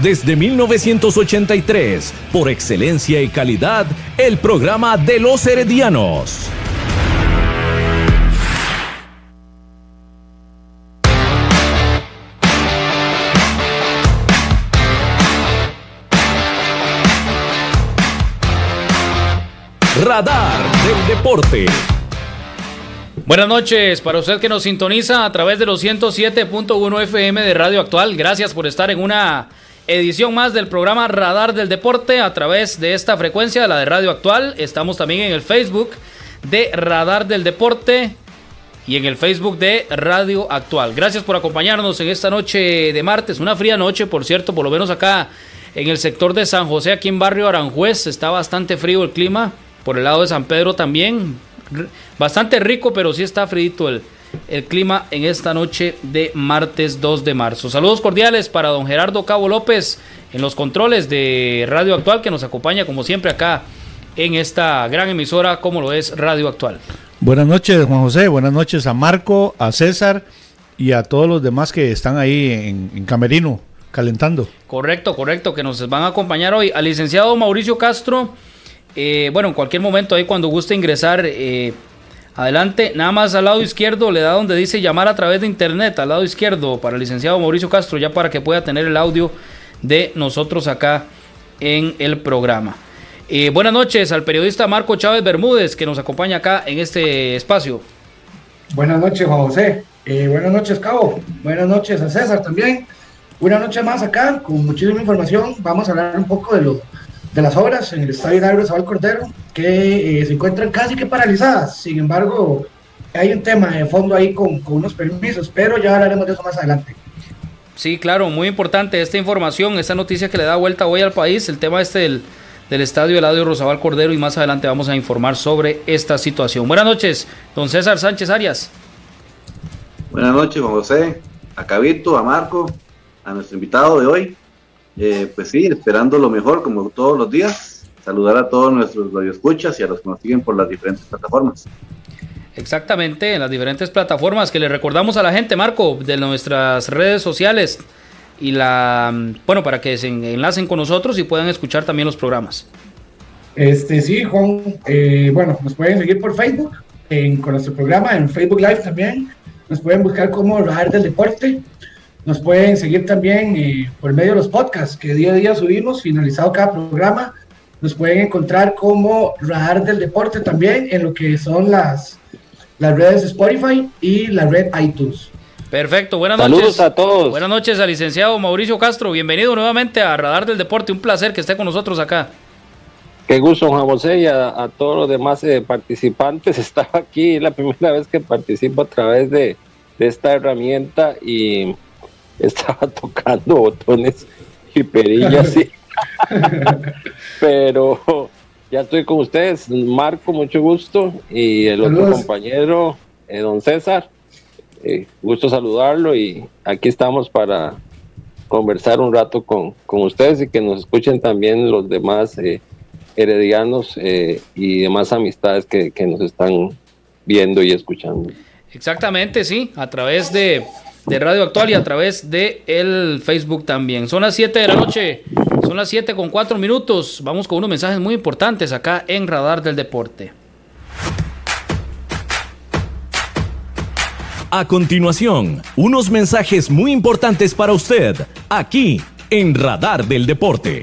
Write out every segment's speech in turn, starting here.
Desde 1983, por excelencia y calidad, el programa de los heredianos. Radar del Deporte. Buenas noches para usted que nos sintoniza a través de los 107.1 FM de Radio Actual. Gracias por estar en una edición más del programa Radar del Deporte a través de esta frecuencia, la de Radio Actual. Estamos también en el Facebook de Radar del Deporte y en el Facebook de Radio Actual. Gracias por acompañarnos en esta noche de martes, una fría noche, por cierto, por lo menos acá en el sector de San José, aquí en barrio Aranjuez, está bastante frío el clima. Por el lado de San Pedro también, bastante rico, pero sí está frío el, el clima en esta noche de martes 2 de marzo. Saludos cordiales para don Gerardo Cabo López en los controles de Radio Actual que nos acompaña como siempre acá en esta gran emisora como lo es Radio Actual. Buenas noches Juan José, buenas noches a Marco, a César y a todos los demás que están ahí en, en Camerino calentando. Correcto, correcto, que nos van a acompañar hoy. Al licenciado Mauricio Castro, eh, bueno, en cualquier momento ahí cuando guste ingresar, eh, adelante, nada más al lado izquierdo le da donde dice llamar a través de internet, al lado izquierdo para el licenciado Mauricio Castro, ya para que pueda tener el audio de nosotros acá en el programa. Eh, buenas noches al periodista Marco Chávez Bermúdez que nos acompaña acá en este espacio. Buenas noches, Juan José. buenas noches, Cabo. Buenas noches a César también. Una noche más acá con muchísima información. Vamos a hablar un poco de lo de las obras en el Estadio Nairo Sabal Cordero que eh, se encuentran casi que paralizadas. Sin embargo, hay un tema de fondo ahí con, con, unos permisos, pero ya hablaremos de eso más adelante. Sí, claro, muy importante esta información, esta noticia que le da vuelta hoy al país, el tema este del, del Estadio Eladio Rosabal Cordero y más adelante vamos a informar sobre esta situación. Buenas noches, don César Sánchez Arias. Buenas noches, Juan José, a Cabito, a Marco, a nuestro invitado de hoy. Eh, pues sí, esperando lo mejor como todos los días. Saludar a todos nuestros radioescuchas y a los que nos siguen por las diferentes plataformas. Exactamente, en las diferentes plataformas que le recordamos a la gente, Marco, de nuestras redes sociales y la bueno para que se enlacen con nosotros y puedan escuchar también los programas. Este sí, Juan, eh, bueno, nos pueden seguir por Facebook, en, con nuestro programa, en Facebook Live también. Nos pueden buscar como Radar del Deporte. Nos pueden seguir también eh, por medio de los podcasts que día a día subimos, finalizado cada programa. Nos pueden encontrar como Radar del Deporte también en lo que son las, las redes Spotify y la red iTunes. Perfecto, buenas Saludos noches. a todos. Buenas noches al licenciado Mauricio Castro. Bienvenido nuevamente a Radar del Deporte. Un placer que esté con nosotros acá. Qué gusto, Juan José, y a, a todos los demás eh, participantes. Estaba aquí la primera vez que participo a través de, de esta herramienta y estaba tocando botones y perillas, sí. pero ya estoy con ustedes, Marco, mucho gusto, y el otro compañero, eh, don César, eh, gusto saludarlo y aquí estamos para conversar un rato con, con ustedes y que nos escuchen también los demás eh, heredianos eh, y demás amistades que, que nos están viendo y escuchando. Exactamente, sí, a través de, de Radio Actual y a través de el Facebook también. Son las 7 de la noche, son las 7 con 4 minutos. Vamos con unos mensajes muy importantes acá en Radar del Deporte. A continuación, unos mensajes muy importantes para usted, aquí en Radar del Deporte.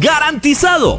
¡Garantizado!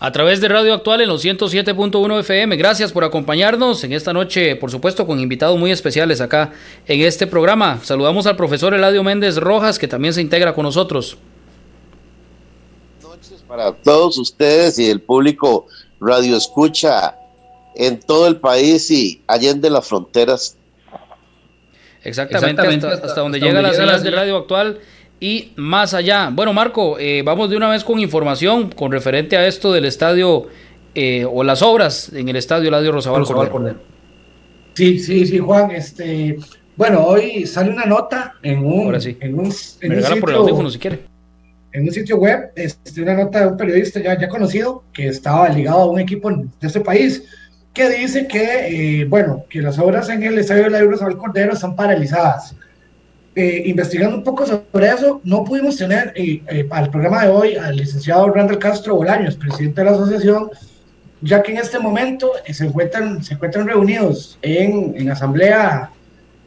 a través de Radio Actual en los 107.1 FM. Gracias por acompañarnos en esta noche, por supuesto, con invitados muy especiales acá en este programa. Saludamos al profesor Eladio Méndez Rojas, que también se integra con nosotros. Buenas noches para todos ustedes y el público Radio Escucha en todo el país y allende las fronteras. Exactamente, hasta, donde llega la sala de Radio Actual y más allá. Bueno, Marco, eh, vamos de una vez con información con referente a esto del estadio eh, o las obras en el estadio Eladio Rosabal Cordero. Sí, sí, sí, Juan. Este, bueno, hoy sale una nota en un, en un, sitio, si quiere. En un sitio web, este, una nota de un periodista ya, ya conocido que estaba ligado a un equipo de este país que dice que, eh, bueno, que las obras en el estadio Eladio Rosabal Cordero están paralizadas eh, investigando un poco sobre eso, no pudimos tener eh, eh, al programa de hoy al licenciado Randall Castro Bolaños, presidente de la asociación, ya que en este momento se, encuentran, se encuentran reunidos en, en asamblea,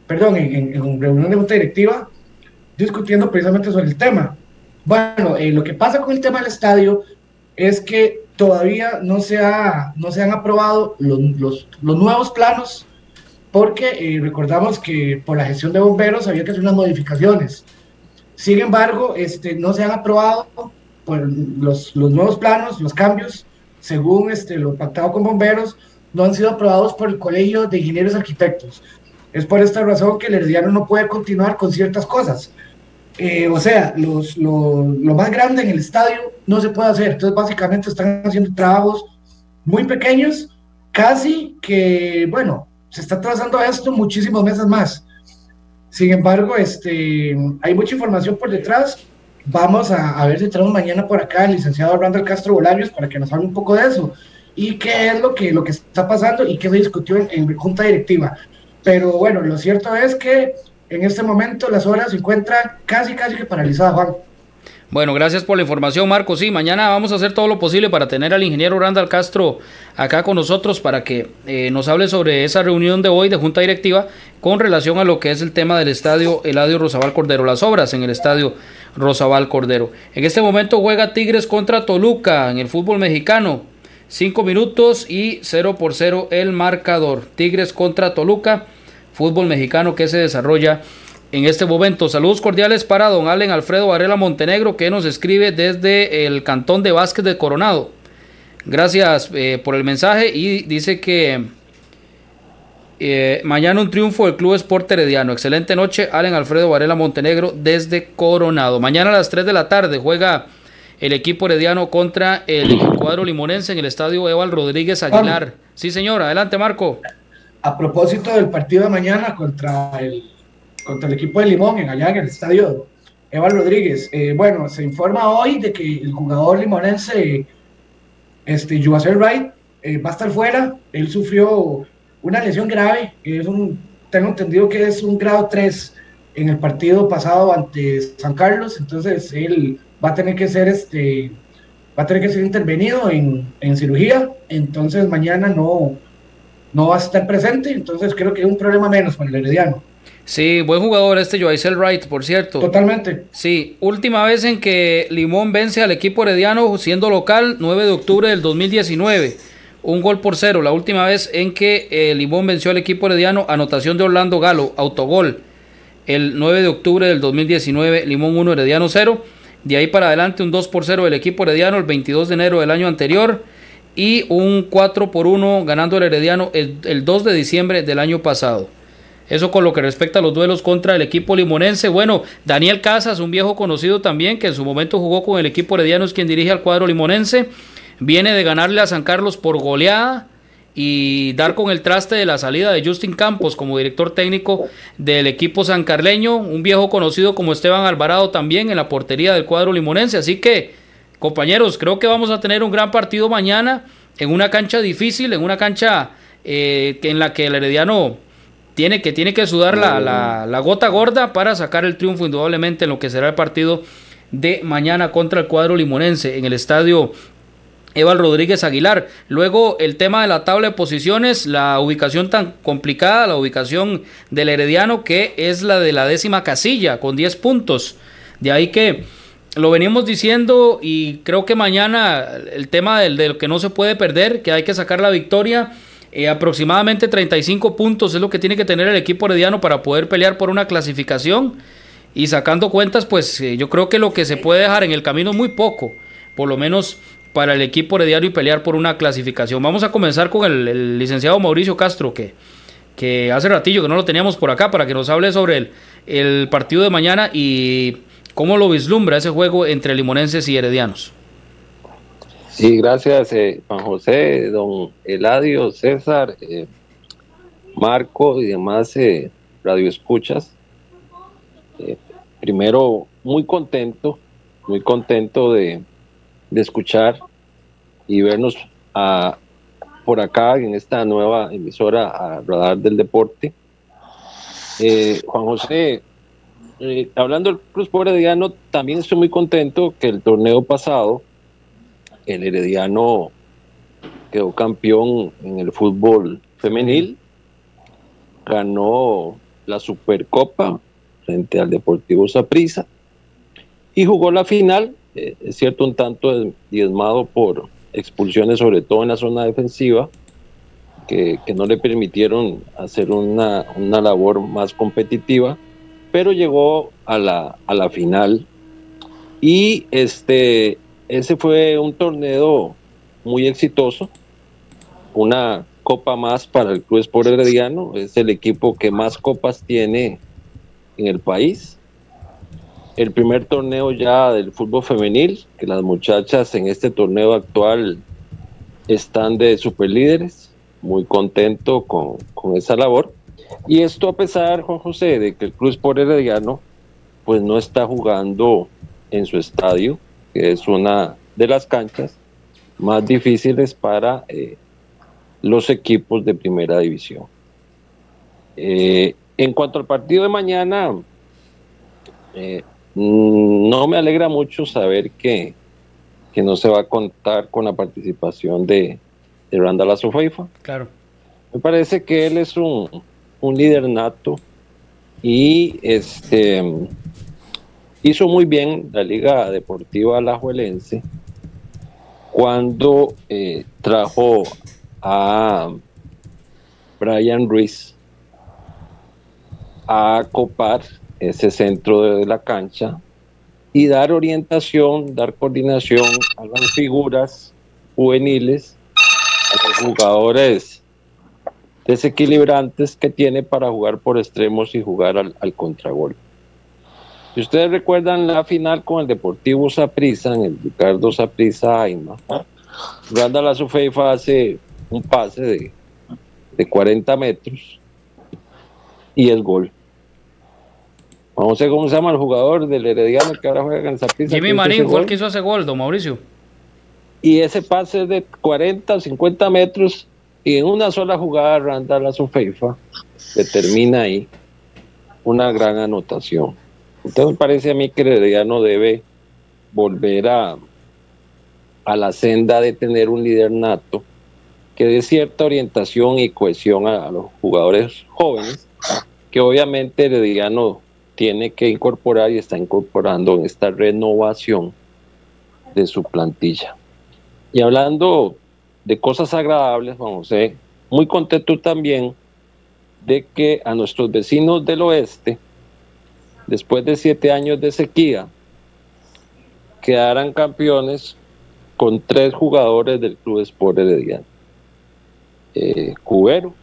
perdón, en, en, reunión de junta directiva, discutiendo precisamente sobre el tema. Bueno, lo que pasa con el tema del estadio es que todavía no se, ha, no se han aprobado los, los, los nuevos planos porque eh, recordamos que por la gestión de bomberos había que hacer unas modificaciones. Sin embargo, este, no se han aprobado los, los nuevos planos, los cambios, según este, lo pactado con bomberos, no han sido aprobados por el Colegio de Ingenieros Arquitectos. Es por esta razón que el Herediano no puede continuar con ciertas cosas. Eh, o sea, los, lo, lo, más grande en el estadio no se puede hacer. Entonces, básicamente están haciendo trabajos muy pequeños, casi que, bueno, se está trazando esto muchísimos meses más. Sin embargo, este, hay mucha información por detrás. Vamos a, ver si tenemos mañana por acá al licenciado Randall Castro Bolarios para que nos hable un poco de eso y qué es lo que, lo que está pasando y qué se discutió en, en junta directiva. Pero bueno, lo cierto es que en este momento las horas se encuentran casi, casi que paralizadas, Juan. Bueno, gracias por la información, Marco. Sí, mañana vamos a hacer todo lo posible para tener al ingeniero Randall Castro acá con nosotros para que eh, nos hable sobre esa reunión de hoy de Junta Directiva con relación a lo que es el tema del estadio Eladio Rosabal Cordero, las obras en el estadio Rosabal Cordero. En este momento juega Tigres contra Toluca en el fútbol mexicano. Cinco minutos y 0 por 0 el marcador. Tigres contra Toluca, fútbol mexicano que se desarrolla en este momento. Saludos cordiales para don Allen Alfredo Varela Montenegro que nos escribe desde el cantón de Vázquez de Coronado. Gracias eh, por el mensaje y dice que eh, mañana un triunfo del Club Sport Herediano. Excelente noche, Allen Alfredo Varela Montenegro desde Coronado. Mañana a las 3 de la tarde juega el equipo herediano contra el cuadro limonense en el estadio Eval Rodríguez Aguilar. Sí, señor, adelante, Marco. A propósito del partido de mañana contra el contra el equipo de Limón, en allá en el estadio Eva Rodríguez. Eh, bueno, se informa hoy de que el jugador limonense, este, Yuacer Wright, eh, va a estar fuera. Él sufrió una lesión grave, es un, tengo entendido que es un grado 3 en el partido pasado ante San Carlos, entonces él va a tener que ser este va a tener que ser intervenido en, en cirugía, entonces mañana no, no va a estar presente, entonces creo que es un problema menos con el Herediano. Sí, buen jugador este Joycel Wright, por cierto. Totalmente. Sí, última vez en que Limón vence al equipo herediano siendo local, 9 de octubre del 2019. Un gol por cero. La última vez en que eh, Limón venció al equipo herediano, anotación de Orlando Galo, autogol. El 9 de octubre del 2019, Limón 1, Herediano 0. De ahí para adelante un 2 por 0 del equipo herediano el 22 de enero del año anterior. Y un 4 por 1 ganando el herediano el, el 2 de diciembre del año pasado. Eso con lo que respecta a los duelos contra el equipo limonense. Bueno, Daniel Casas, un viejo conocido también, que en su momento jugó con el equipo herediano, es quien dirige al cuadro limonense. Viene de ganarle a San Carlos por goleada y dar con el traste de la salida de Justin Campos como director técnico del equipo sancarleño. Un viejo conocido como Esteban Alvarado también en la portería del cuadro limonense. Así que, compañeros, creo que vamos a tener un gran partido mañana en una cancha difícil, en una cancha eh, en la que el herediano tiene que, tiene que sudar la, la, gota gorda para sacar el triunfo indudablemente en lo que será el partido de mañana contra el cuadro limonense en el estadio Eval Rodríguez Aguilar. Luego el tema de la tabla de posiciones, la ubicación tan complicada, la ubicación del Herediano que es la de la décima casilla con 10 puntos. De ahí que lo venimos diciendo y creo que mañana el tema del, del que no se puede perder, que hay que sacar la victoria eh, aproximadamente 35 puntos es lo que tiene que tener el equipo herediano para poder pelear por una clasificación. Y sacando cuentas, pues eh, yo creo que lo que se puede dejar en el camino es muy poco, por lo menos para el equipo herediano y pelear por una clasificación. Vamos a comenzar con el, licenciado Mauricio Castro, que, hace ratillo que no lo teníamos por acá, para que nos hable sobre el, el partido de mañana y cómo lo vislumbra ese juego entre limonenses y heredianos. Sí, gracias eh, Juan José, don Eladio, César, eh, Marco y demás eh, radioescuchas. Eh, primero, muy contento, muy contento de, escuchar y vernos a, por acá en esta nueva emisora a Radar del Deporte. Juan José, hablando del Cruz Pobre Diano, también estoy muy contento que el torneo pasado el Herediano quedó campeón en el fútbol femenil, ganó la Supercopa frente al Deportivo Saprissa y jugó la final, eh, es cierto, un tanto diezmado por expulsiones, sobre todo en la zona defensiva, que, no le permitieron hacer una, una, labor más competitiva, pero llegó a la, a la final. Y este ese fue un torneo muy exitoso, una copa más para el Club Sport Herediano, es el equipo que más copas tiene en el país. El primer torneo ya del fútbol femenil, que las muchachas en este torneo actual están de superlíderes, muy contento con, con esa labor. Y esto a pesar, Juan José, de que el Cruz por Herediano pues no está jugando en su estadio, que es una de las canchas más difíciles para eh, los equipos de primera división. Eh, en cuanto al partido de mañana, eh, mm, no me alegra mucho saber que, que, no se va a contar con la participación de, de Randall Azofeifa. Claro. Me parece que él es un, un líder nato y este hizo muy bien la Liga Deportiva Alajuelense cuando eh, trajo a Brian Ruiz a copar ese centro de la cancha y dar orientación, dar coordinación a las figuras juveniles, a los jugadores desequilibrantes que tiene para jugar por extremos y jugar al, al contragolpe. Si ustedes recuerdan la final con el Deportivo Saprissa, en el Ricardo Saprissa Aima, Randall Azufeifa hace un pase de, de 40 metros y el gol. Vamos a ver cómo se llama el jugador del Herediano que ahora juega en Saprissa. Jimmy Marín fue el que hizo ese gol, don Mauricio. Y ese pase de 40 o 50 metros y en una sola jugada Randall Azufeifa determina ahí una gran anotación. Entonces parece a mí que Herediano debe volver a, a la senda de tener un líder nato que dé cierta orientación y cohesión a, a los jugadores jóvenes, que obviamente Herediano tiene que incorporar y está incorporando en esta renovación de su plantilla. Y hablando de cosas agradables, a ver, muy contento también de que a nuestros vecinos del oeste, después de siete años de sequía, quedaran campeones con tres jugadores del Club Sport Herediano. Eh, Cubero,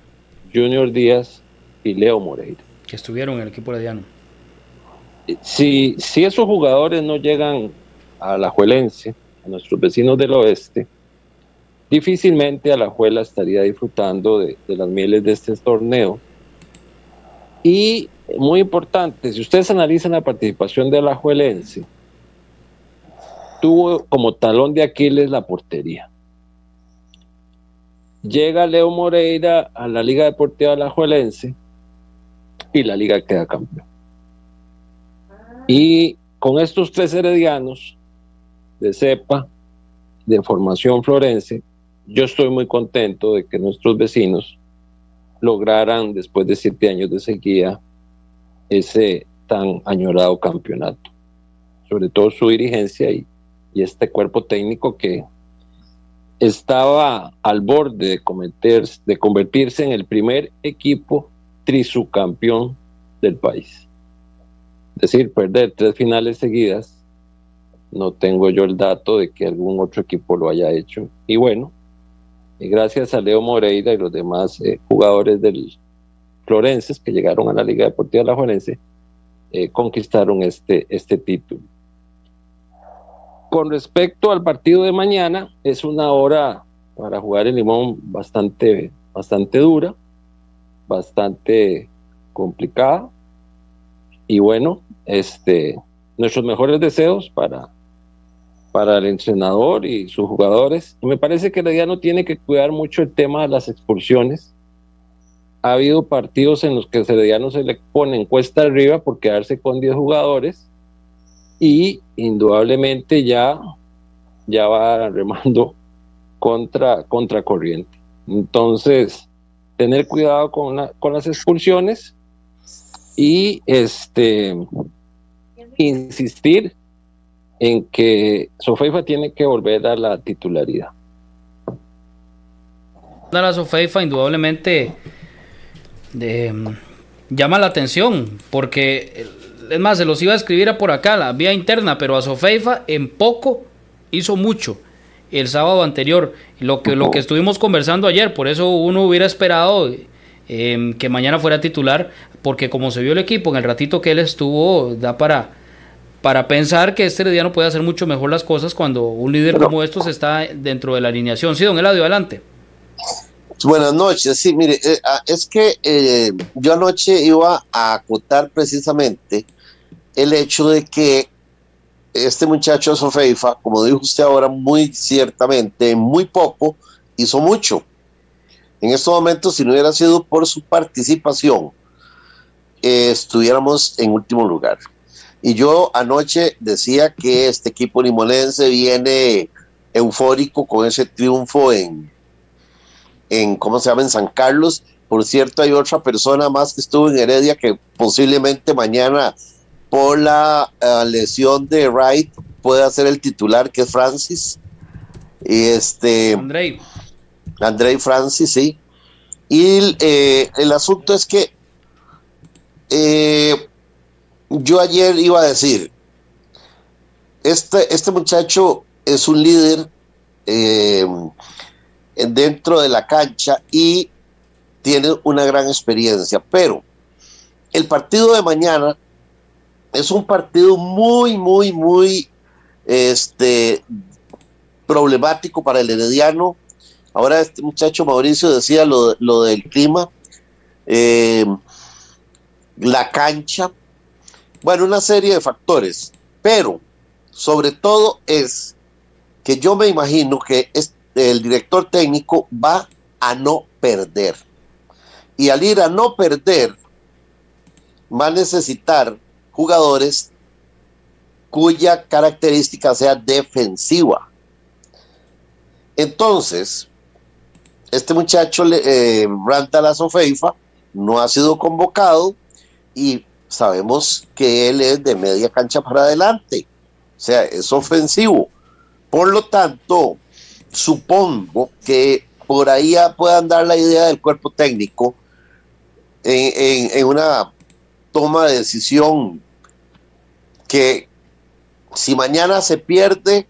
Junior Díaz y Leo Moreira. Que estuvieron en el equipo herediano. Si, si esos jugadores no llegan a la Juelense, a nuestros vecinos del oeste, difícilmente Alajuela estaría disfrutando de, de, las mieles de este torneo. Y muy importante, si ustedes analizan la participación de Alajuelense, tuvo como talón de Aquiles la portería. Llega Leo Moreira a la Liga Deportiva Alajuelense y la liga queda campeón. Y con estos tres heredianos de cepa, de formación florense, yo estoy muy contento de que nuestros vecinos lograran, después de siete años de sequía, ese tan añorado campeonato. Sobre todo su dirigencia y, este cuerpo técnico que estaba al borde de, cometer, de convertirse en el primer equipo trisucampeón del país. Es decir, perder tres finales seguidas, no tengo yo el dato de que algún otro equipo lo haya hecho. Y bueno, y gracias a Leo Moreira y los demás eh, jugadores del Florenses que llegaron a la Liga Deportiva La Juelense, eh, conquistaron este, este título. Con respecto al partido de mañana, es una hora para jugar en Limón bastante, bastante dura, bastante complicada. Y bueno, este, nuestros mejores deseos para, para el entrenador y sus jugadores. Me parece que el no tiene que cuidar mucho el tema de las expulsiones. Ha habido partidos en los que Herediano se le pone en cuesta arriba por quedarse con 10 jugadores y indudablemente ya, ya va remando contra, contra corriente. Entonces, tener cuidado con, la, con las expulsiones y este insistir en que Sofeifa tiene que volver a la titularidad. La Sofeifa indudablemente de, llama la atención porque es más, se los iba a escribir a por acá, la vía interna, pero a Sofeifa en poco hizo mucho el sábado anterior, lo que, lo que estuvimos conversando ayer, por eso uno hubiera esperado eh, que mañana fuera titular, porque como se vio el equipo en el ratito que él estuvo, da para, para pensar que este Herediano puede hacer mucho mejor las cosas cuando un líder como estos está dentro de la alineación. Sí, don Eladio, adelante. Buenas noches. Sí, mire, eh, ah, es que eh, yo anoche iba a acotar precisamente el hecho de que este muchacho Sofeifa, como dijo usted ahora, muy ciertamente, muy poco, hizo mucho. En estos momentos, si no hubiera sido por su participación, eh, estuviéramos en último lugar. Y yo anoche decía que este equipo limonense viene eufórico con ese triunfo en, en, ¿cómo se llama?, en San Carlos. Por cierto, hay otra persona más que estuvo en Heredia que posiblemente mañana por la eh, lesión de Wright puede ser el titular, que es Francis. Y este. Andrei. Andrei Francis, sí. Y eh, el asunto es que eh, yo ayer iba a decir, este, este muchacho es un líder dentro de la cancha y tiene una gran experiencia, pero el partido de mañana es un partido muy, muy, muy este, problemático para el Herediano. Ahora este muchacho Mauricio decía lo, lo del clima, eh, la cancha, bueno, una serie de factores, pero sobre todo es que yo me imagino que el director técnico va a no perder. Y al ir a no perder, va a necesitar jugadores cuya característica sea defensiva. Entonces, este muchacho, eh, la Feifa, no ha sido convocado y sabemos que él es de media cancha para adelante. O sea, es ofensivo. Por lo tanto, supongo que por ahí puedan dar la idea del cuerpo técnico en una toma de decisión que si mañana se pierde,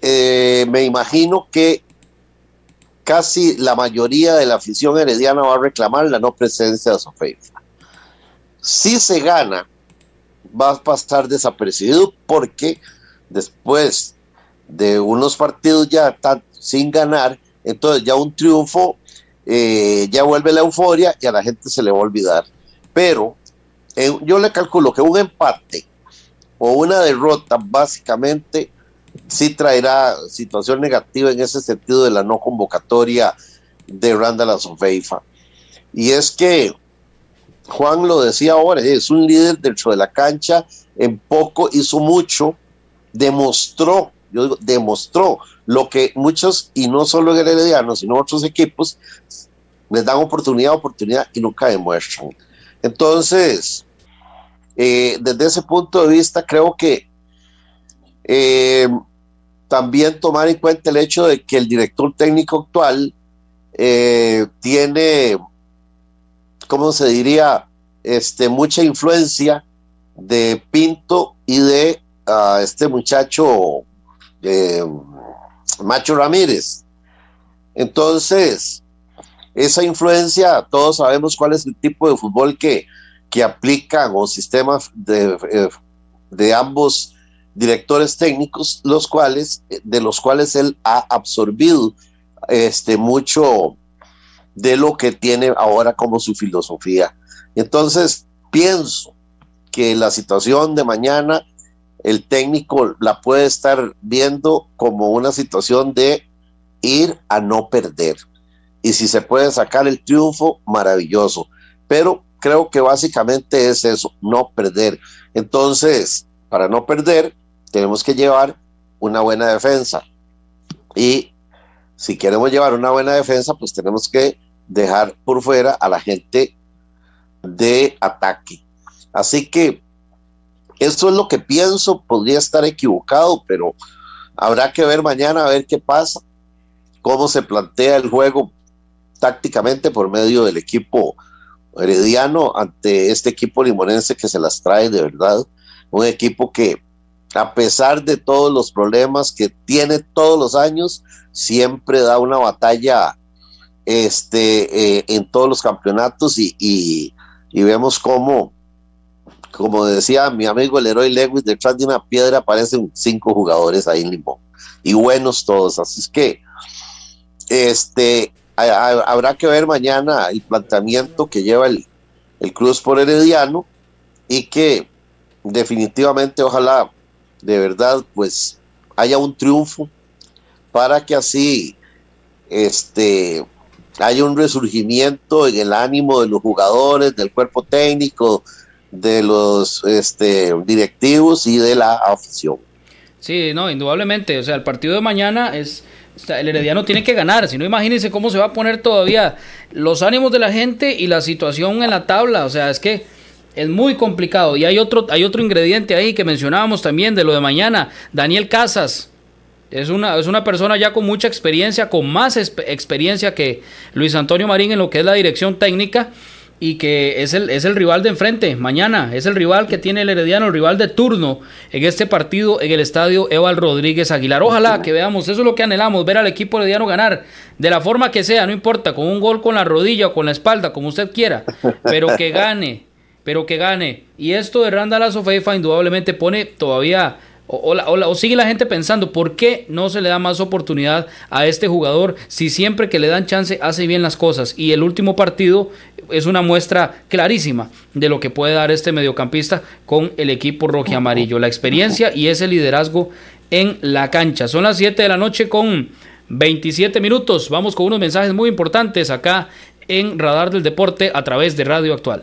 eh, me imagino que casi la mayoría de la afición herediana va a reclamar la no presencia de Sofeifa. Si se gana, va a pasar desapercibido porque después de unos partidos ya sin ganar, entonces ya un triunfo eh, ya vuelve la euforia y a la gente se le va a olvidar. Pero yo le calculo que un empate o una derrota básicamente sí traerá situación negativa en ese sentido de la no convocatoria de Randall Azofeifa. Y es que Juan lo decía ahora, es un líder dentro de la cancha, en poco hizo mucho, demostró, yo digo, demostró lo que muchos, y no solo en Herediano, sino otros equipos, les dan oportunidad, oportunidad y nunca demuestran. Entonces, eh, desde ese punto de vista, creo que eh, también tomar en cuenta el hecho de que el director técnico actual eh, tiene, ¿cómo se diría? Este, mucha influencia de Pinto y de uh, este muchacho Macho Ramírez. Entonces, esa influencia, todos sabemos cuál es el tipo de fútbol que, que aplican o sistemas de, eh, de ambos directores técnicos, los cuales, de los cuales él ha absorbido este, mucho de lo que tiene ahora como su filosofía. Entonces, pienso que la situación de mañana, el técnico la puede estar viendo como una situación de ir a no perder y si se puede sacar el triunfo, maravilloso. Pero creo que básicamente es eso, no perder. Entonces, para no perder, tenemos que llevar una buena defensa. Y si queremos llevar una buena defensa, pues tenemos que dejar por fuera a la gente de ataque. Así que eso es lo que pienso, podría estar equivocado, pero habrá que ver mañana a ver qué pasa, cómo se plantea el juego tácticamente por medio del equipo herediano ante este equipo limonense que se las trae de verdad. Un equipo que, a pesar de todos los problemas que tiene todos los años, siempre da una batalla este, eh, en todos los campeonatos y, y, vemos cómo, como decía mi amigo el héroe Lewis, detrás de una piedra aparecen cinco jugadores ahí en Limón y buenos todos. Así es que Este, habrá que ver mañana el planteamiento que lleva el, el Cruz por Herediano y que definitivamente ojalá de verdad pues haya un triunfo para que así este haya un resurgimiento en el ánimo de los jugadores, del cuerpo técnico, de los este, directivos y de la afición. Sí, no, indudablemente. O sea, el partido de mañana es. El Herediano tiene que ganar, si no imagínense cómo se va a poner todavía los ánimos de la gente y la situación en la tabla. O sea, es que es muy complicado. Y hay otro, hay otro ingrediente ahí que mencionábamos también de lo de mañana. Daniel Casas. Es una, es una persona ya con mucha experiencia, con más experiencia que Luis Antonio Marín en lo que es la dirección técnica y que es el, es el rival de enfrente mañana, es el rival que tiene el Herediano, el rival de turno en este partido en el estadio Eval Rodríguez Aguilar. Ojalá que veamos, eso es lo que anhelamos, ver al equipo herediano ganar de la forma que sea, no importa, con un gol con la rodilla o con la espalda, como usted quiera, pero que gane, pero que gane. Y esto de Randall Azofeifa indudablemente pone todavía o, sigue la gente pensando, ¿por qué no se le da más oportunidad a este jugador si siempre que le dan chance hace bien las cosas? Y el último partido es una muestra clarísima de lo que puede dar este mediocampista con el equipo rojo amarillo. La experiencia y ese liderazgo en la cancha. Son las 7 de la noche con 27 minutos. Vamos con unos mensajes muy importantes acá en Radar del Deporte a través de Radio Actual.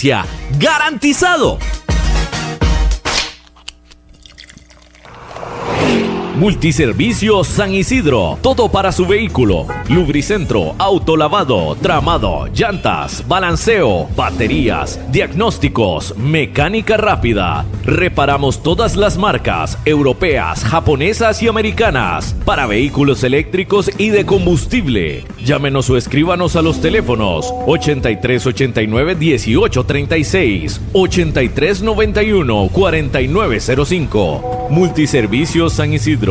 ¡Garantizado! Multiservicios San Isidro. Todo para su vehículo. Lubricentro, autolavado, tramado, llantas, balanceo, baterías, diagnósticos, mecánica rápida. Reparamos todas las marcas europeas, japonesas y americanas para vehículos eléctricos y de combustible. Llámenos o escríbanos a los teléfonos 8389 1836, 8391 4905. Multiservicios San Isidro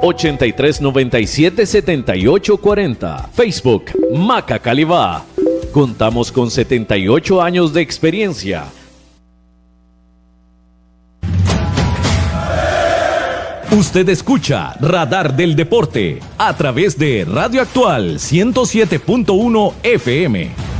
83 97 78 40. Facebook Maca Calibá. Contamos con 78 años de experiencia. Usted escucha Radar del Deporte a través de Radio Actual 107.1 FM.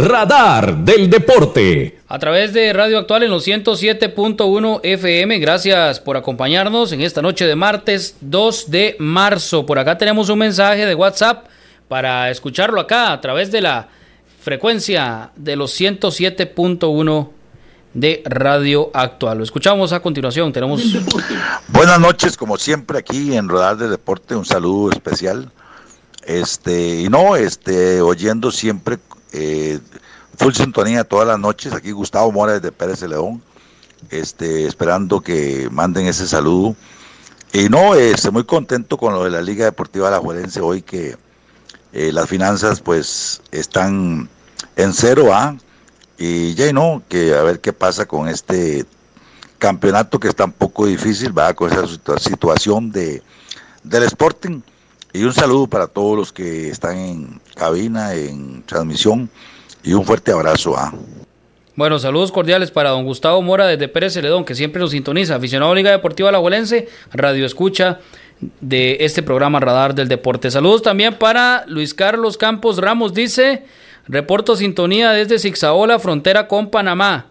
Radar del Deporte. A través de Radio Actual en los 107.1 FM. Gracias por acompañarnos en esta noche de martes 2 de marzo. Por acá tenemos un mensaje de WhatsApp para escucharlo acá a través de la frecuencia de los 107.1 de Radio Actual. Lo escuchamos a continuación. Tenemos. Buenas noches, como siempre, aquí en Radar del Deporte. Un saludo especial. Este, y no, este, oyendo siempre eh, full sintonía todas las noches. Aquí Gustavo Mora de Pérez de León. Este, esperando que manden ese saludo. Y no, estoy muy contento con lo de la Liga Deportiva Alajuelense hoy que eh, las finanzas pues están en cero A. Y ya no, que a ver qué pasa con este campeonato que está un poco difícil, va con esa situación de, del Sporting. Y un saludo para todos los que están en cabina, en transmisión, y un fuerte abrazo. a ¿ah? Bueno, saludos cordiales para don Gustavo Mora desde Pérez Celedón, que siempre nos sintoniza, aficionado a Liga Deportiva Alajuelense, radio escucha de este programa Radar del Deporte. Saludos también para Luis Carlos Campos Ramos, dice, reporto sintonía desde Zixaola, frontera con Panamá.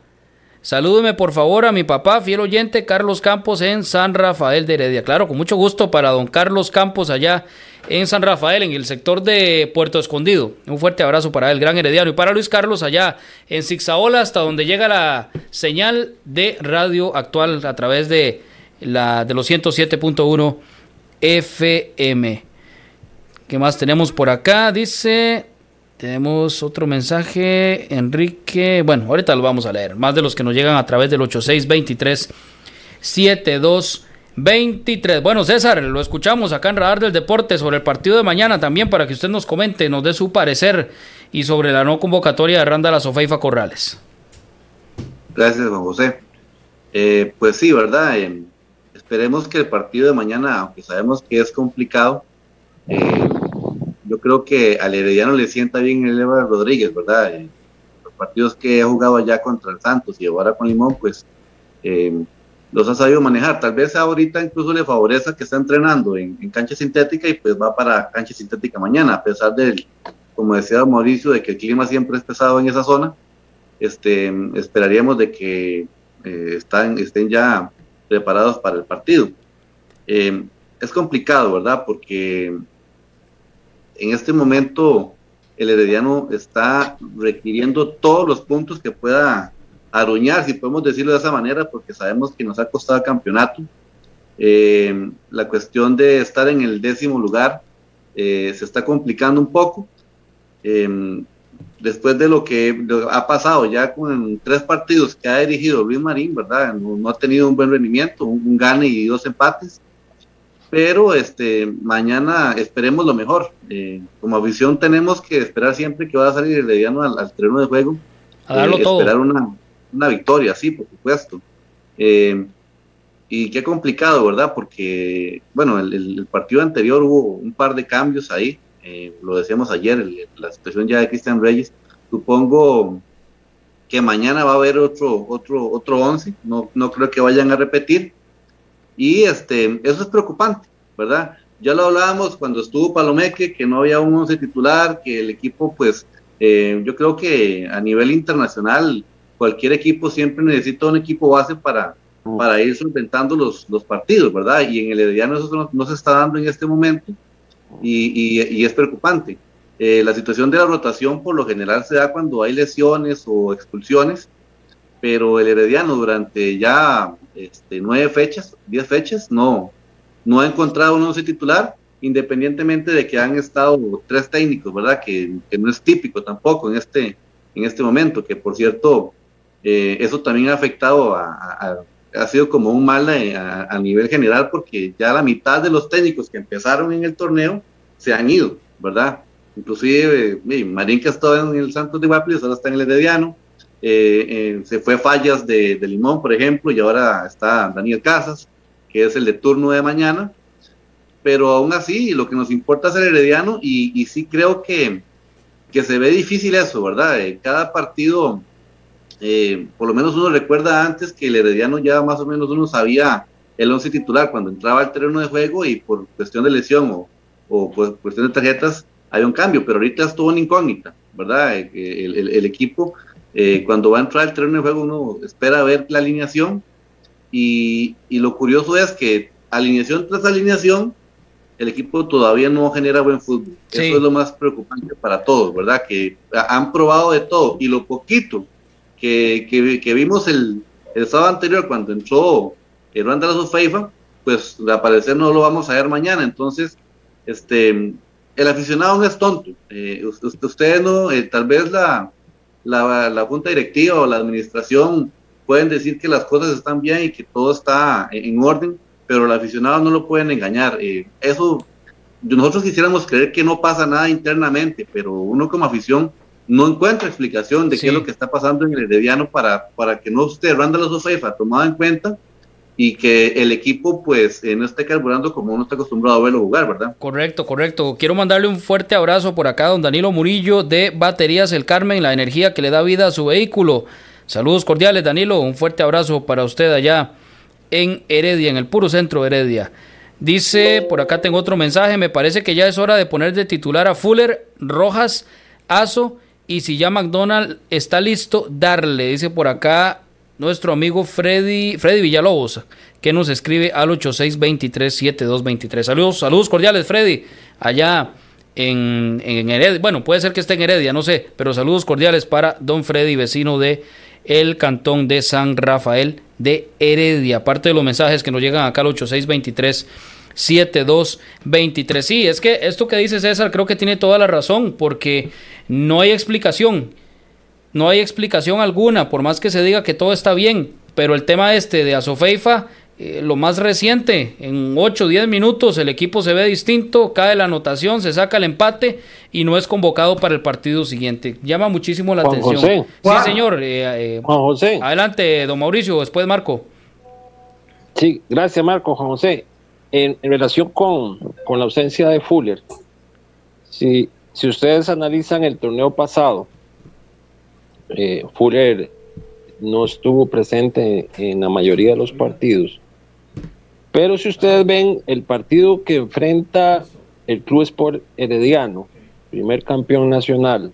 Salúdeme por favor a mi papá, fiel oyente, Carlos Campos en San Rafael de Heredia. Claro, con mucho gusto para don Carlos Campos allá en San Rafael, en el sector de Puerto Escondido. Un fuerte abrazo para el gran herediano y para Luis Carlos allá en Zixaola, hasta donde llega la señal de radio actual a través de, la, de los 107.1 FM. ¿Qué más tenemos por acá? Dice tenemos otro mensaje, Enrique. Bueno, ahorita lo vamos a leer. Más de los que nos llegan a través del 8623 7223. Bueno, César, lo escuchamos acá en Radar del Deporte sobre el partido de mañana también para que usted nos comente, nos dé su parecer y sobre la no convocatoria de Randa La Sofeifa Corrales. Gracias, Juan José. Eh, pues sí, ¿verdad? Eh, esperemos que el partido de mañana, aunque sabemos que es complicado, eh, yo creo que al Herediano le sienta bien el Eva Rodríguez, ¿verdad? Eh, los partidos que ha jugado allá contra el Santos y ahora con Limón, pues eh, los ha sabido manejar. Tal vez ahorita incluso le favorece que está entrenando en, cancha sintética y pues va para cancha sintética mañana, a pesar del, como decía Mauricio, de que el clima siempre es pesado en esa zona. Este, esperaríamos de que eh, están, estén ya preparados para el partido. es complicado, ¿verdad? Porque en este momento el Herediano está requiriendo todos los puntos que pueda aruñar, si podemos decirlo de esa manera, porque sabemos que nos ha costado el campeonato. Eh, la cuestión de estar en el décimo lugar eh, se está complicando un poco. Eh, después de lo que ha pasado ya con tres partidos que ha dirigido Luis Marín, ¿verdad? No, ha tenido un buen rendimiento, un gane y dos empates pero este mañana esperemos lo mejor. Eh, como visión tenemos que esperar siempre que va a salir el mediano al, terreno de juego. A darlo eh, Esperar una, una, victoria, sí, por supuesto. Eh, y qué complicado, ¿verdad? Porque, bueno, el, el, partido anterior hubo un par de cambios ahí. lo decíamos ayer, la situación ya de Cristian Reyes. Supongo que mañana va a haber otro, otro, otro once. No, no creo que vayan a repetir y este, eso es preocupante, ¿verdad? Ya lo hablábamos cuando estuvo Palomeque, que no había un once titular, que el equipo, pues, eh, yo creo que a nivel internacional, cualquier equipo siempre necesita un equipo base para, para ir solventando los, los partidos, ¿verdad? Y en el Herediano eso no, se está dando en este momento y, y, es preocupante. Eh, la situación de la rotación por lo general se da cuando hay lesiones o expulsiones, pero el Herediano durante ya este, nueve fechas, diez fechas, no, no ha encontrado un once titular, independientemente de que han estado tres técnicos, ¿verdad? Que, no es típico tampoco en este, en este momento, que por cierto, eh, eso también ha afectado a, ha sido como un mal a, nivel general porque ya la mitad de los técnicos que empezaron en el torneo se han ido, ¿verdad? Inclusive eh, Marín que estaba en el Santos de Guapiles ahora está en el Herediano, se fue Fallas de, Limón, por ejemplo, y ahora está Daniel Casas, que es el de turno de mañana. Pero aún así, lo que nos importa es el Herediano, y, sí creo que, que se ve difícil eso, ¿verdad? cada partido, por lo menos uno recuerda antes que el Herediano ya más o menos uno sabía el once titular cuando entraba al terreno de juego y por cuestión de lesión o, o por cuestión de tarjetas hay un cambio, pero ahorita es todo una incógnita, ¿verdad? Eh, el, equipo, eh, cuando va a entrar al terreno de juego, uno espera ver la alineación y, y, lo curioso es que alineación tras alineación, el equipo todavía no genera buen fútbol. Eso es lo más preocupante para todos, ¿verdad? Que han probado de todo y lo poquito que, que, que vimos el, el sábado anterior cuando entró el de la FIFA, pues al parecer no lo vamos a ver mañana. Entonces, este, el aficionado no es tonto. Eh, ustedes no, eh, tal vez la, la, la, junta directiva o la administración pueden decir que las cosas están bien y que todo está en, orden, pero el aficionado no lo pueden engañar. Eh, eso, nosotros quisiéramos creer que no pasa nada internamente, pero uno como afición no encuentra explicación de qué es lo que está pasando en el Herediano para, para que no esté Randall Sofeifa tomado en cuenta y que el equipo pues no esté carburando como uno está acostumbrado a verlo jugar, ¿verdad? Correcto, correcto. Quiero mandarle un fuerte abrazo por acá a don Danilo Murillo de Baterías El Carmen, la energía que le da vida a su vehículo. Saludos cordiales, Danilo. Un fuerte abrazo para usted allá en Heredia, en el puro centro de Heredia. Dice, por acá tengo otro mensaje, me parece que ya es hora de poner de titular a Fuller, Rojas, Aso y si ya McDonald está listo, darle. Dice por acá nuestro amigo Freddy, Freddy Villalobos, que nos escribe al 86237223. Saludos, saludos cordiales, Freddy, allá en, en, Heredia. Bueno, puede ser que esté en Heredia, no sé, pero saludos cordiales para don Freddy, vecino de el cantón de San Rafael de Heredia. Aparte de los mensajes que nos llegan acá al 8623 7223. Sí, es que esto que dice César creo que tiene toda la razón, porque no hay explicación no hay explicación alguna, por más que se diga que todo está bien. Pero el tema este de Asofeifa, eh, lo más reciente, en 8 o 10 minutos el equipo se ve distinto, cae la anotación, se saca el empate y no es convocado para el partido siguiente. Llama muchísimo la atención. Sí, señor. Eh, eh, Juan José. Adelante, don Mauricio, después Marco. Sí, gracias Marco, Juan José. En, relación con, la ausencia de Fuller, si, si ustedes analizan el torneo pasado, eh, Fuller no estuvo presente en la mayoría de los partidos. Pero si ustedes ven el partido que enfrenta el Club Sport Herediano, primer campeón nacional,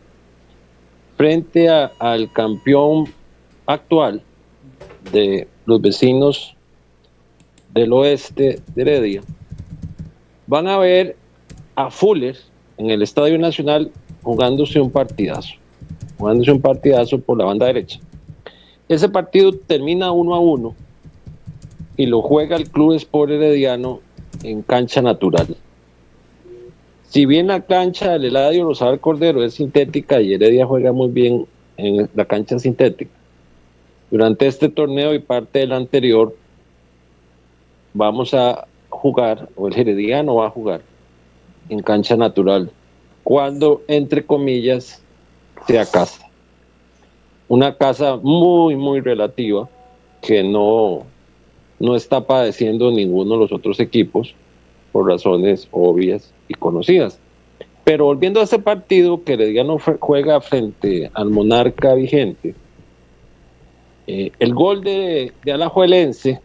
frente al campeón actual de los vecinos del oeste de Heredia, van a ver a Fuller en el Estadio Nacional jugándose un partidazo jugándose un partidazo por la banda derecha. Ese partido termina uno a uno y lo juega el Club Sport Herediano en cancha natural. Si bien la cancha del Eladio Rosal Cordero es sintética y Heredia juega muy bien en la cancha sintética, durante este torneo y parte del anterior vamos a jugar, o el Herediano va a jugar, en cancha natural, cuando, entre comillas, sea casa. Una casa muy, muy relativa que no, no está padeciendo ninguno de los otros equipos por razones obvias y conocidas. Pero volviendo a ese partido que Herediano juega frente al monarca vigente, eh, el gol de, de Alajuelense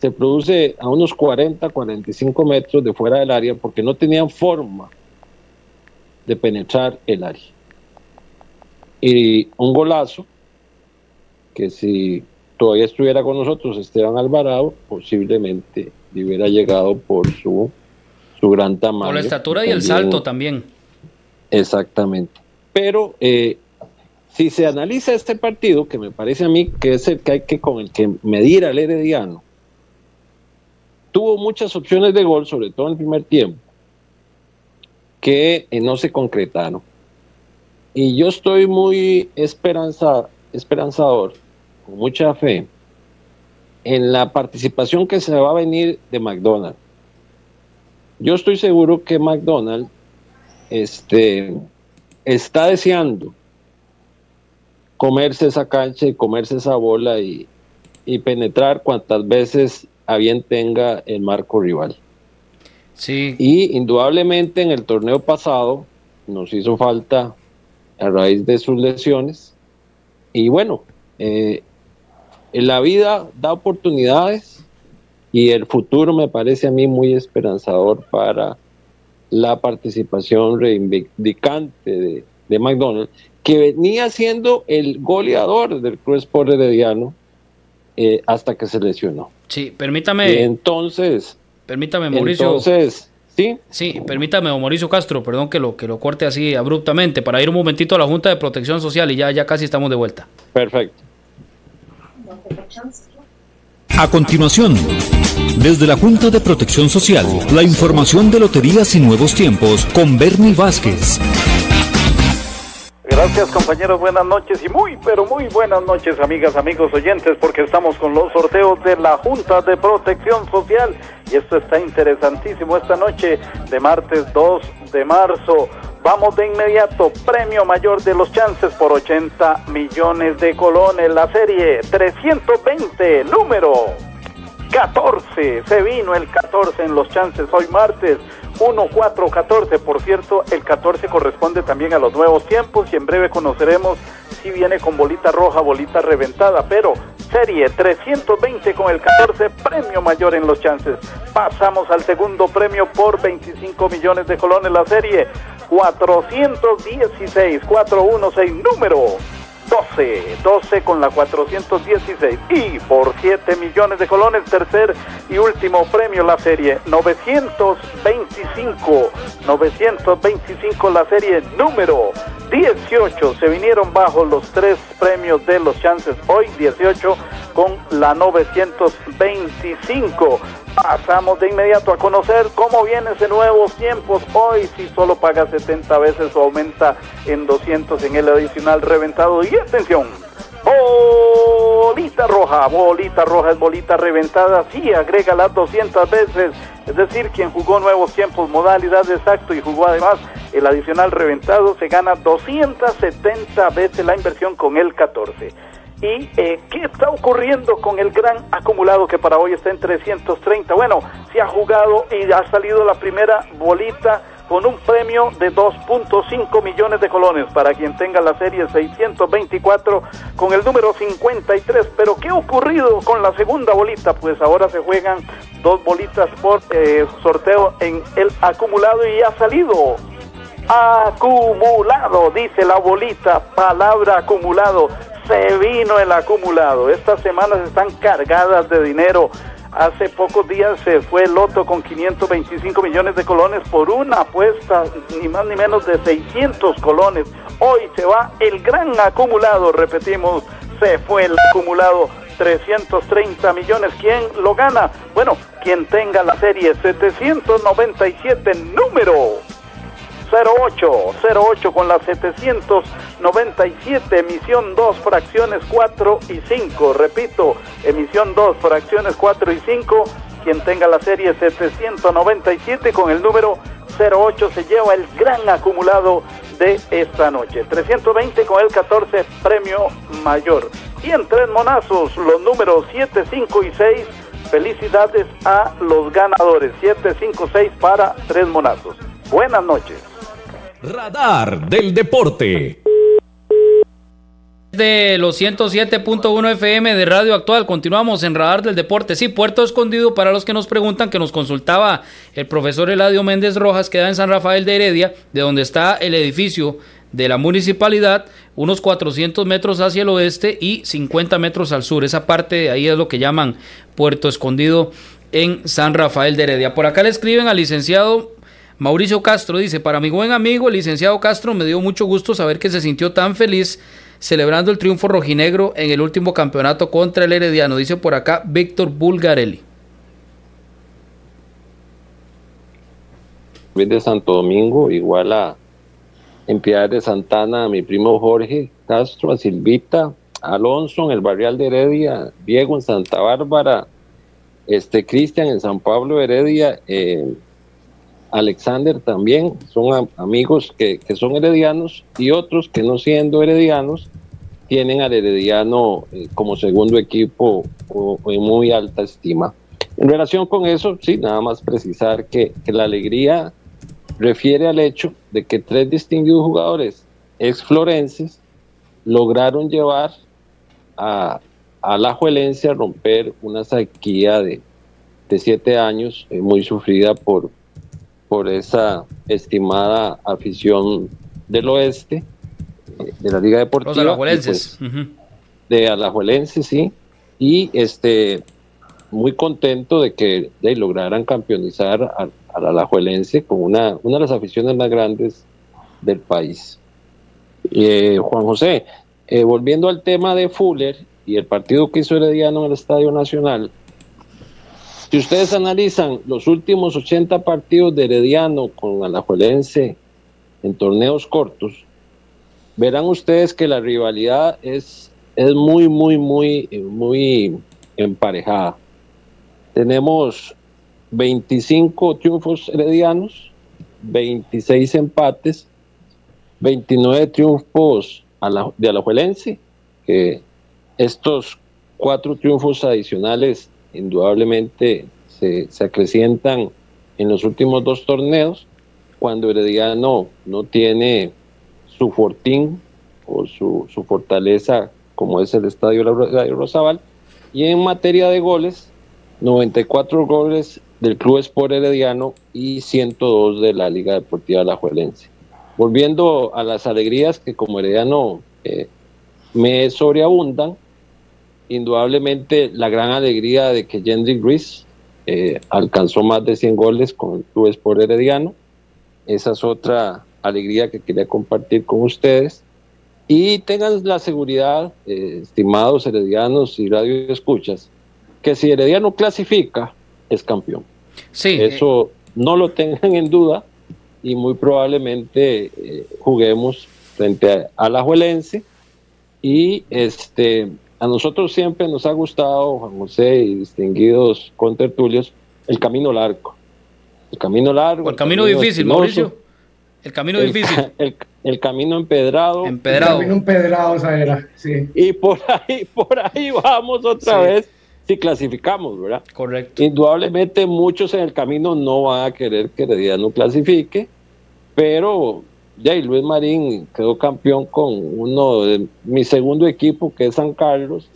se produce a unos 40, 45 metros de fuera del área porque no tenían forma de penetrar el área y un golazo que si todavía estuviera con nosotros Esteban Alvarado, posiblemente le hubiera llegado por su, su gran tamaño. Por la estatura y el salto también. Exactamente. Pero eh, si se analiza este partido, que me parece a mí que es el que hay que con el que medir al Herediano, tuvo muchas opciones de gol, sobre todo en el primer tiempo, que eh, no se concretaron y yo estoy muy esperanza, esperanzador, con mucha fe, en la participación que se va a venir de McDonald's. Yo estoy seguro que McDonald's este, está deseando comerse esa cancha y comerse esa bola y, y penetrar cuantas veces a bien tenga el marco rival. Sí. Y indudablemente en el torneo pasado nos hizo falta a raíz de sus lesiones. Y bueno, eh, la vida da oportunidades y el futuro me parece a mí muy esperanzador para la participación reivindicante de, de McDonald's, que venía siendo el goleador del Cruz Sport Herediano eh, hasta que se lesionó. Sí, permítame. Y entonces. Permítame, Mauricio. Entonces, sí. Sí, permítame, Mauricio Castro, perdón que lo, que lo corte así abruptamente, para ir un momentito a la Junta de Protección Social y ya, ya casi estamos de vuelta. Perfecto. A continuación, desde la Junta de Protección Social, la información de Loterías y Nuevos Tiempos con Bernie Vázquez. Gracias compañeros, buenas noches y muy, pero muy buenas noches amigas, amigos oyentes, porque estamos con los sorteos de la Junta de Protección Social. Y esto está interesantísimo esta noche de martes 2 de marzo. Vamos de inmediato, premio mayor de los chances por 80 millones de colones, la serie 320, número 14, se vino el 14 en los chances hoy martes. 1, 4, 14. Por cierto, el 14 corresponde también a los nuevos tiempos y en breve conoceremos si viene con bolita roja, bolita reventada. Pero serie 320 con el 14, premio mayor en los chances. Pasamos al segundo premio por 25 millones de colones. La serie 416, 416, número 12, 12 con la 416 y por 7 millones de colones, tercer y último premio la serie 925, 925 la serie número 18, se vinieron bajo los tres premios de los chances hoy 18 con la 925. Pasamos de inmediato a conocer cómo viene ese nuevos tiempos. Hoy si solo paga 70 veces o aumenta en 200 en el adicional reventado. Atención, bolita roja, bolita roja es bolita reventada. Sí, agrega las 200 veces. Es decir, quien jugó nuevos tiempos, modalidad exacto y jugó además el adicional reventado, se gana 270 veces la inversión con el 14. ¿Y eh, qué está ocurriendo con el gran acumulado que para hoy está en 330? Bueno, se ha jugado y ha salido la primera bolita con un premio de 2.5 millones de colones para quien tenga la serie 624 con el número 53. Pero ¿qué ha ocurrido con la segunda bolita? Pues ahora se juegan dos bolitas por eh, sorteo en el acumulado y ha salido acumulado, dice la bolita, palabra acumulado se vino el acumulado. Estas semanas están cargadas de dinero. Hace pocos días se fue el loto con 525 millones de colones por una apuesta, ni más ni menos de 600 colones. Hoy se va el gran acumulado, repetimos, se fue el acumulado. 330 millones. ¿Quién lo gana? Bueno, quien tenga la serie 797 número 08, 08 con la 797, emisión 2, fracciones 4 y 5. Repito, emisión 2, fracciones 4 y 5. Quien tenga la serie 797 con el número 08 se lleva el gran acumulado de esta noche. 320 con el 14, premio mayor. Y en tres monazos, los números 7, 5 y 6. Felicidades a los ganadores. 7, 5, 6 para tres monazos. Buenas noches. Radar del Deporte. De los 107.1 FM de Radio Actual, continuamos en Radar del Deporte. Sí, Puerto Escondido, para los que nos preguntan, que nos consultaba el profesor Eladio Méndez Rojas, queda en San Rafael de Heredia, de donde está el edificio de la municipalidad, unos 400 metros hacia el oeste y 50 metros al sur. Esa parte de ahí es lo que llaman Puerto Escondido en San Rafael de Heredia. Por acá le escriben al licenciado Mauricio Castro dice, para mi buen amigo, el licenciado Castro, me dio mucho gusto saber que se sintió tan feliz celebrando el triunfo rojinegro en el último campeonato contra el Herediano. Dice por acá Víctor Bulgarelli. de Santo Domingo, igual a en Piedad de Santana, a mi primo Jorge Castro, a Silvita, Alonso en el barrial de Heredia, Diego en Santa Bárbara, este Cristian en San Pablo Heredia, eh, Alexander también, son amigos que, son heredianos y otros que no siendo heredianos, tienen al Herediano eh, como segundo equipo o, en muy alta estima. En relación con eso, sí, nada más precisar que, la alegría refiere al hecho de que tres distinguidos jugadores ex florenses lograron llevar a, a la Juelense a romper una sequía de, de siete años eh, muy sufrida por, por esa estimada afición del oeste de la Liga Deportiva. Los alajuelenses. Pues, de alajuelenses, sí. Y este, muy contento de que de, lograran campeonizar al alajuelense con una, una de las aficiones más grandes del país. Eh, Juan José, eh, volviendo al tema de Fuller y el partido que hizo Herediano en el Estadio Nacional, si ustedes analizan los últimos 80 partidos de Herediano con Alajuelense en torneos cortos, verán ustedes que la rivalidad es, es muy, muy, muy, muy emparejada. Tenemos 25 triunfos heredianos, 26 empates, 29 triunfos a la, de Alajuelense, que estos cuatro triunfos adicionales indudablemente se, acrecientan en los últimos dos torneos, cuando Herediano no tiene su fortín o su, fortaleza como es el Estadio Rosabal. Y en materia de goles, 94 goles del Club Sport Herediano y 102 de la Liga Deportiva Alajuelense. Volviendo a las alegrías que como Herediano eh, me sobreabundan, indudablemente la gran alegría de que Jendrik Ruiz eh, alcanzó más de 100 goles con el Club Sport Herediano. Esa es otra alegría que quería compartir con ustedes. Y tengan la seguridad, eh, estimados heredianos y radio escuchas, que si Herediano clasifica, es campeón. Sí. Eso no lo tengan en duda y muy probablemente eh, juguemos frente a, la Juelense. Y este, a nosotros siempre nos ha gustado, Juan José y distinguidos contertulios, el camino largo. El camino largo. el camino, difícil, Mauricio. El camino difícil. El, camino empedrado. Empedrado. El camino empedrado, esa era, sí. Y por ahí, por ahí vamos otra vez si clasificamos, ¿verdad? Correcto. Indudablemente muchos en el camino no van a querer que no clasifique, pero ya Luis Marín quedó campeón con uno de mi segundo equipo, que es San Carlos,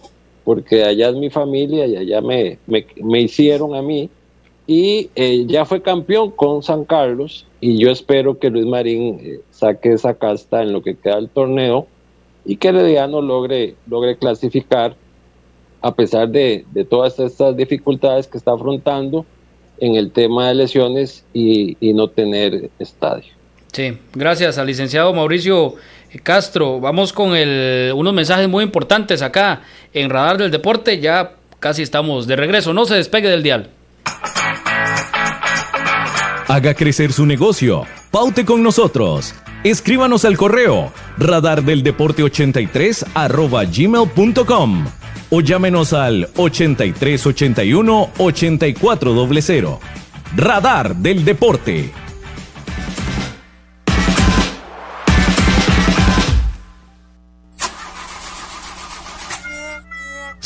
porque allá es mi familia y allá me, me hicieron a mí y eh, ya fue campeón con San Carlos y yo espero que Luis Marín eh, saque esa casta en lo que queda del torneo y que Herediano logre, logre clasificar a pesar de, todas estas dificultades que está afrontando en el tema de lesiones y, no tener estadio. Sí, gracias al licenciado Mauricio Castro. Vamos con unos mensajes muy importantes acá en Radar del Deporte. Ya casi estamos de regreso. No se despegue del dial. Haga crecer su negocio. Paute con nosotros. Escríbanos al correo radardeldeporte83 arroba gmail.com o llámenos al 8381 8400. Radar del Deporte.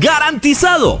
¡Garantizado!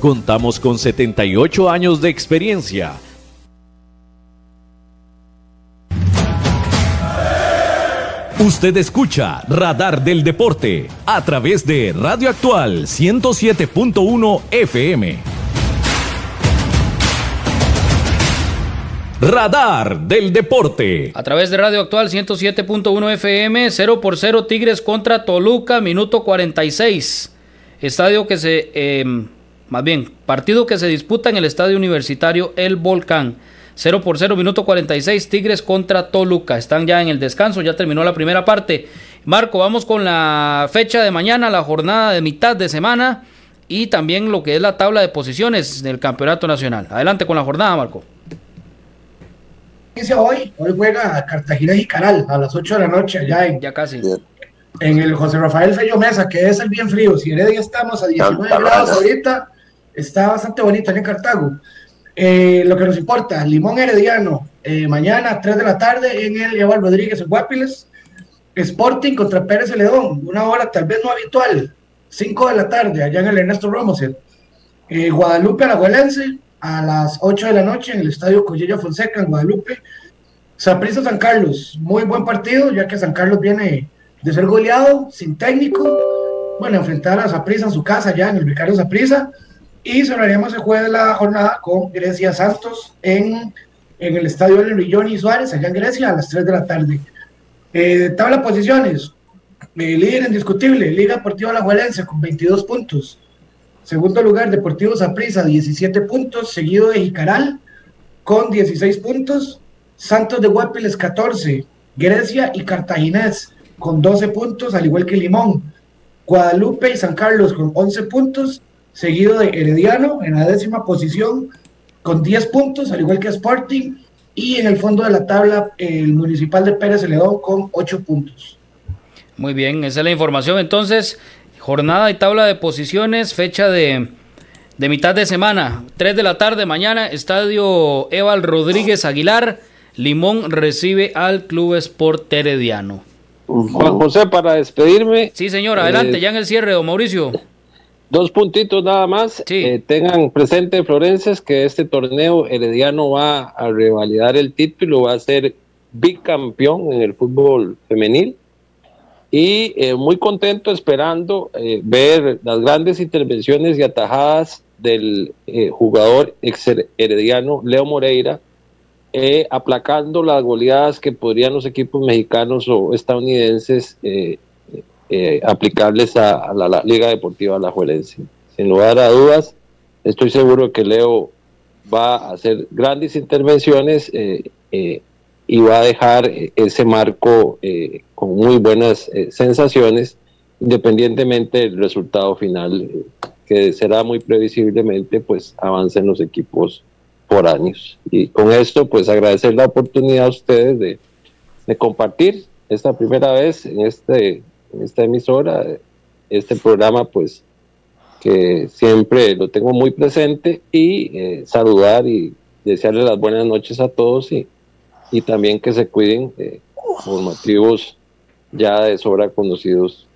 Contamos con 78 años de experiencia. Usted escucha Radar del Deporte a través de Radio Actual 107.1 FM. Radar del Deporte. A través de Radio Actual 107.1 FM, 0 por 0 Tigres contra Toluca, minuto 46 estadio que se, em, más bien, partido que se disputa en el estadio universitario El Volcán. 0 por 0, minuto 46, Tigres contra Toluca. Están ya en el descanso, ya terminó la primera parte. Marco, vamos con la fecha de mañana, la jornada de mitad de semana y también lo que es la tabla de posiciones del Campeonato Nacional. Adelante con la jornada, Marco. Hoy, hoy juega Cartagena y Caral a las 8 de la noche allá en, ya casi en el José Rafael Fello Mesa, que es el bien frío. Si Heredia estamos a 19 grados ahorita, está bastante bonito en Cartago. Eh, lo que nos importa, Limón Herediano, eh, mañana 3 de la tarde en el Eval Rodríguez en Guapiles. Sporting contra Pérez Celedón, una hora tal vez no habitual, 5 de la tarde allá en el Ernesto Ramos. Eh, Guadalupe Alajuelense a las 8 de la noche en el Estadio Collella Fonseca en Guadalupe. Saprissa San Carlos, muy buen partido, ya que San Carlos viene de ser goleado, sin técnico, bueno, enfrentar a Zaprisa en su casa ya en el Vicario Zaprisa y cerraríamos el jueves de la jornada con Grecia Santos en, en el estadio del y Suárez, allá en Grecia, a las 3 de la tarde. Eh, tabla de posiciones, eh, líder indiscutible, Liga Deportiva Alajuelense con 22 puntos. Segundo lugar, Deportivo Zaprisa, 17 puntos, seguido de Jicaral con 16 puntos. Santos de Guapiles, 14. Grecia y Cartaginés con 12 puntos, al igual que Limón. Guadalupe y San Carlos con 11 puntos, seguido de Herediano en la décima posición con 10 puntos, al igual que Sporting. Y en el fondo de la tabla, el Municipal de Pérez Celedón con 8 puntos. Muy bien, esa es la información. Entonces, jornada y tabla de posiciones, fecha de, de mitad de semana, 3 de la tarde mañana, Estadio Eval Rodríguez Aguilar. Limón recibe al Club Sport Herediano. Juan José, para despedirme. Sí, señor, adelante, eh, ya en el cierre, don Mauricio. Dos puntitos nada más. Eh, tengan presente, Florences, que este torneo Herediano va a revalidar el título, va a ser bicampeón en el fútbol femenil. Y eh, muy contento esperando ver las grandes intervenciones y atajadas del jugador ex herediano Leo Moreira, eh, aplacando las goleadas que podrían los equipos mexicanos o estadounidenses eh, eh, aplicarles a, la, Liga Deportiva Alajuelense. Sin lugar a dudas, estoy seguro que Leo va a hacer grandes intervenciones y va a dejar ese marco con muy buenas sensaciones, independientemente del resultado final, que será muy previsiblemente, pues avancen los equipos por años. Y con esto, pues agradecer la oportunidad a ustedes de, compartir esta primera vez en, este, en esta emisora, este programa, pues que siempre lo tengo muy presente y eh, saludar y desearle las buenas noches a todos y, y también que se cuiden eh, por motivos ya de sobra conocidos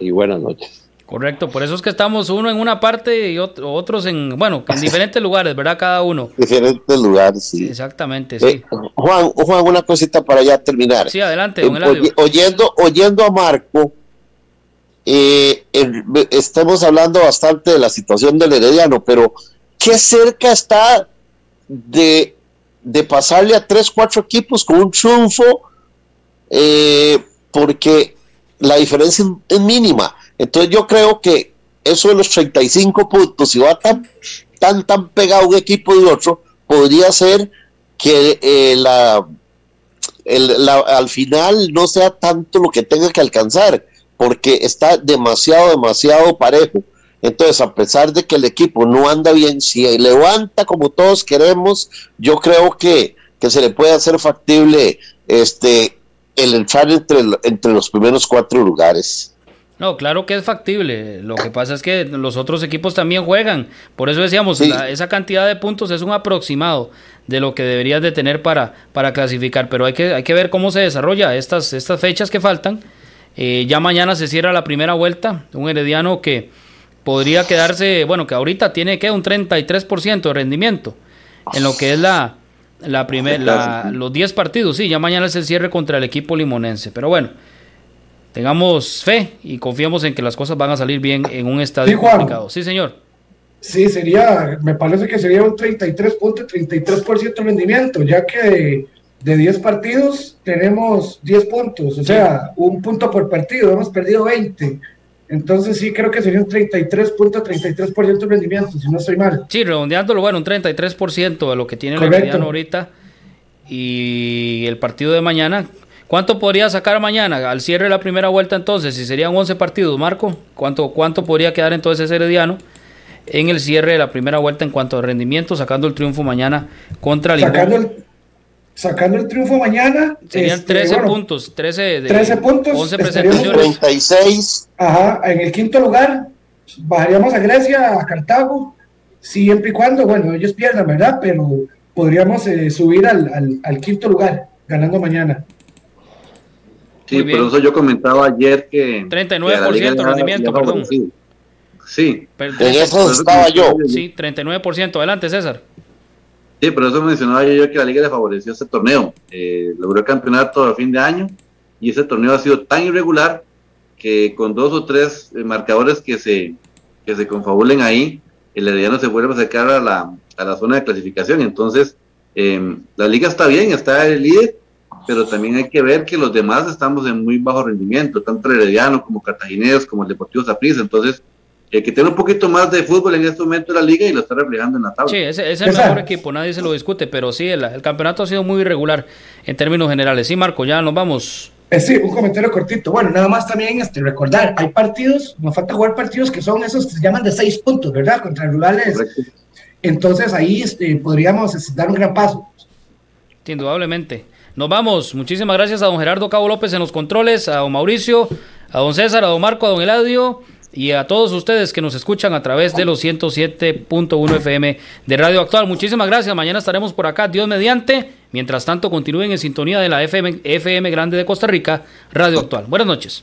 y buenas noches. Correcto, por eso es que estamos uno en una parte y otros en, bueno, en diferentes lugares, ¿verdad? Cada uno. Diferentes lugares, sí. Exactamente, sí. Eh, Juan, Juan, una cosita para ya terminar. Sí, adelante, don oyendo, oyendo a Marco, eh, estamos hablando bastante de la situación del Herediano, pero ¿qué cerca está de, de pasarle a tres, cuatro equipos con un triunfo? Eh, porque la diferencia es mínima entonces yo creo que eso de los 35 puntos, si va tan, tan, tan pegado un equipo de otro, podría ser que eh, la, al final no sea tanto lo que tenga que alcanzar, porque está demasiado, demasiado parejo. Entonces, a pesar de que el equipo no anda bien, si levanta como todos queremos, yo creo que, que se le puede hacer factible este el entrar entre, entre los primeros cuatro lugares. No, claro que es factible. Lo que pasa es que los otros equipos también juegan. Por eso decíamos, esa cantidad de puntos es un aproximado de lo que deberías de tener para, para clasificar. Pero hay que, hay que ver cómo se desarrolla estas, estas fechas que faltan. Eh, ya mañana se cierra la primera vuelta. Un herediano que podría quedarse, bueno, que ahorita tiene que un 33% de rendimiento en lo que es la, la primera, los 10 partidos. Sí, ya mañana se cierre contra el equipo limonense. Pero bueno tengamos fe y confiamos en que las cosas van a salir bien en un estadio complicado. Sí, señor. Sí, sería, me parece que sería un 33.33% de rendimiento, ya que de, 10 partidos tenemos 10 puntos, o sea, un punto por partido, hemos perdido 20. Entonces sí creo que sería un 33.33% de rendimiento, si no estoy mal. Sí, redondeándolo, bueno, un 33% de lo que tiene el mediano ahorita. Y el partido de mañana, ¿Cuánto podría sacar mañana al cierre de la primera vuelta entonces? Si serían 11 partidos, Marco, ¿cuánto, cuánto podría quedar entonces ese Herediano en el cierre de la primera vuelta en cuanto a rendimiento, sacando el triunfo mañana contra el sacando el, sacando el triunfo mañana. Serían 13 este, puntos, 13, de, 13 puntos, 11 presentaciones. 36. Ajá, en el quinto lugar bajaríamos a Grecia, a Cartago, siempre y cuando, bueno, ellos pierdan, ¿verdad? Pero podríamos eh, subir al, al quinto lugar, ganando mañana. Sí, por eso yo comentaba ayer que... 39% de rendimiento, perdón. Sí. En eso estaba yo. Sí, 39%. Adelante, César. Sí, por eso mencionaba yo que la liga le favoreció este torneo. Eh, logró el campeonato a fin de año y ese torneo ha sido tan irregular que con dos o tres eh, marcadores que se, que se confabulen ahí, el Herediano se vuelve a acercar a la, a la zona de clasificación. Entonces, eh, la liga está bien, está el líder, pero también hay que ver que los demás estamos en muy bajo rendimiento, tanto Herediano como Cartagineros, como el Deportivo Zaprisa, entonces hay que tener un poquito más de fútbol en este momento de la liga y lo está reflejando en la tabla. Sí, ese, es el mejor equipo, nadie se lo discute, pero sí, el, campeonato ha sido muy irregular en términos generales. Sí, Marco, ya nos vamos. Eh, sí, un comentario cortito. Bueno, nada más también este, recordar, hay partidos, nos falta jugar partidos que son esos que se llaman de seis puntos, ¿verdad? Contra rurales. Entonces ahí este, podríamos este, dar un gran paso. Indudablemente. Nos vamos. Muchísimas gracias a don Gerardo Cabo López en los controles, a don Mauricio, a don César, a don Marco, a don Eladio y a todos ustedes que nos escuchan a través de los 107.1 FM de Radio Actual. Muchísimas gracias. Mañana estaremos por acá, Dios mediante. Mientras tanto, continúen en sintonía de la FM, FM Grande de Costa Rica, Radio Actual. Buenas noches.